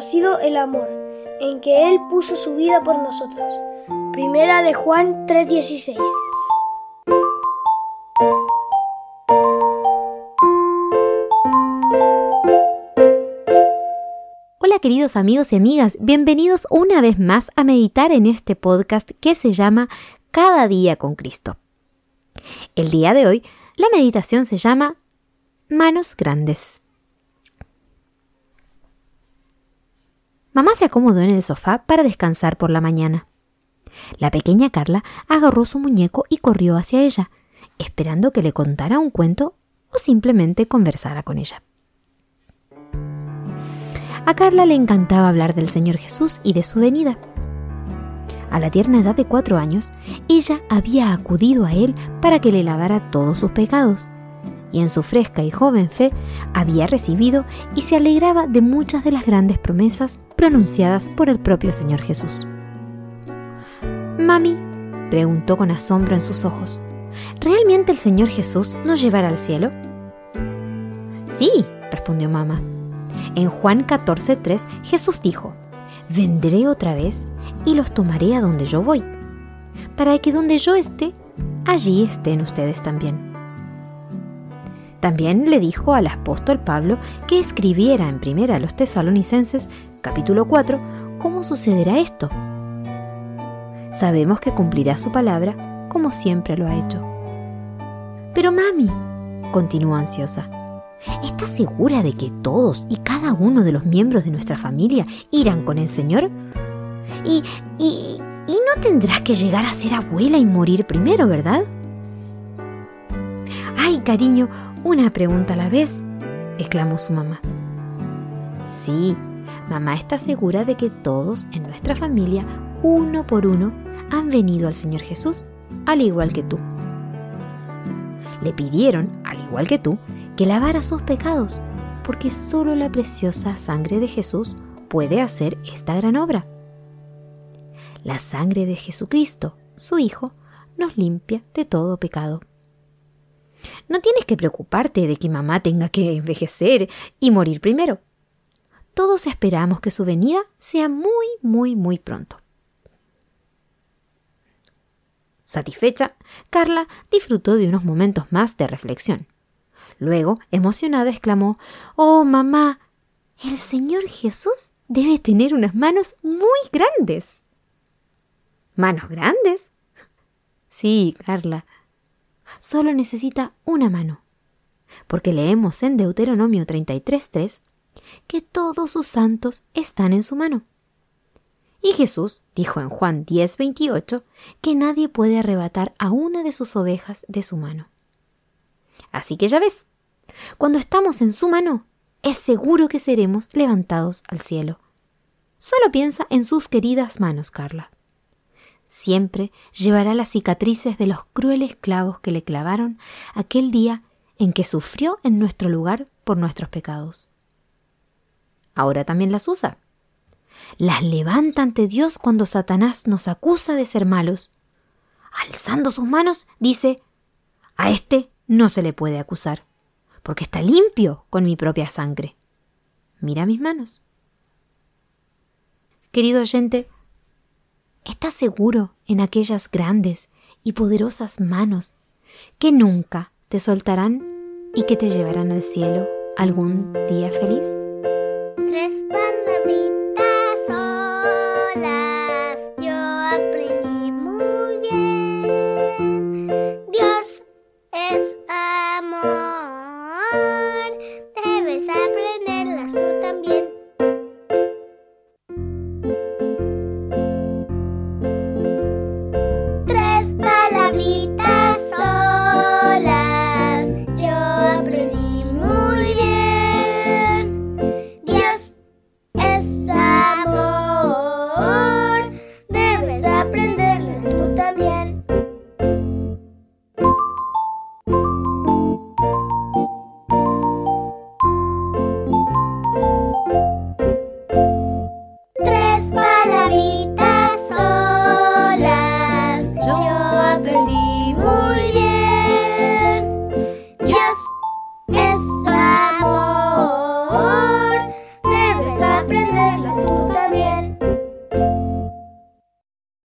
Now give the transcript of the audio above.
conocido el amor, en que Él puso su vida por nosotros. Primera de Juan 3:16. Hola queridos amigos y amigas, bienvenidos una vez más a meditar en este podcast que se llama Cada día con Cristo. El día de hoy, la meditación se llama Manos Grandes. Mamá se acomodó en el sofá para descansar por la mañana. La pequeña Carla agarró su muñeco y corrió hacia ella, esperando que le contara un cuento o simplemente conversara con ella. A Carla le encantaba hablar del Señor Jesús y de su venida. A la tierna edad de cuatro años, ella había acudido a él para que le lavara todos sus pecados, y en su fresca y joven fe había recibido y se alegraba de muchas de las grandes promesas pronunciadas por el propio Señor Jesús. Mami, preguntó con asombro en sus ojos, ¿realmente el Señor Jesús nos llevará al cielo? Sí, respondió mamá. En Juan 14:3 Jesús dijo, Vendré otra vez y los tomaré a donde yo voy, para que donde yo esté, allí estén ustedes también. También le dijo al apóstol Pablo que escribiera en primera a los tesalonicenses, capítulo 4, cómo sucederá esto. Sabemos que cumplirá su palabra como siempre lo ha hecho. Pero mami, continuó ansiosa, ¿Estás segura de que todos y cada uno de los miembros de nuestra familia irán con el Señor? Y, y, y no tendrás que llegar a ser abuela y morir primero, ¿verdad? Ay, cariño, una pregunta a la vez, exclamó su mamá. Sí, mamá está segura de que todos en nuestra familia, uno por uno, han venido al Señor Jesús, al igual que tú. Le pidieron, al igual que tú, que lavara sus pecados, porque solo la preciosa sangre de Jesús puede hacer esta gran obra. La sangre de Jesucristo, su Hijo, nos limpia de todo pecado. No tienes que preocuparte de que mamá tenga que envejecer y morir primero. Todos esperamos que su venida sea muy, muy, muy pronto. Satisfecha, Carla disfrutó de unos momentos más de reflexión. Luego, emocionada, exclamó Oh, mamá, el Señor Jesús debe tener unas manos muy grandes. ¿Manos grandes? Sí, Carla. Solo necesita una mano. Porque leemos en Deuteronomio 33.3 que todos sus santos están en su mano. Y Jesús dijo en Juan 10:28 que nadie puede arrebatar a una de sus ovejas de su mano. Así que ya ves, cuando estamos en su mano, es seguro que seremos levantados al cielo. Solo piensa en sus queridas manos, Carla. Siempre llevará las cicatrices de los crueles clavos que le clavaron aquel día en que sufrió en nuestro lugar por nuestros pecados. Ahora también las usa. Las levanta ante Dios cuando Satanás nos acusa de ser malos. Alzando sus manos, dice, a este no se le puede acusar porque está limpio con mi propia sangre. Mira mis manos. Querido oyente, Estás seguro en aquellas grandes y poderosas manos que nunca te soltarán y que te llevarán al cielo algún día feliz.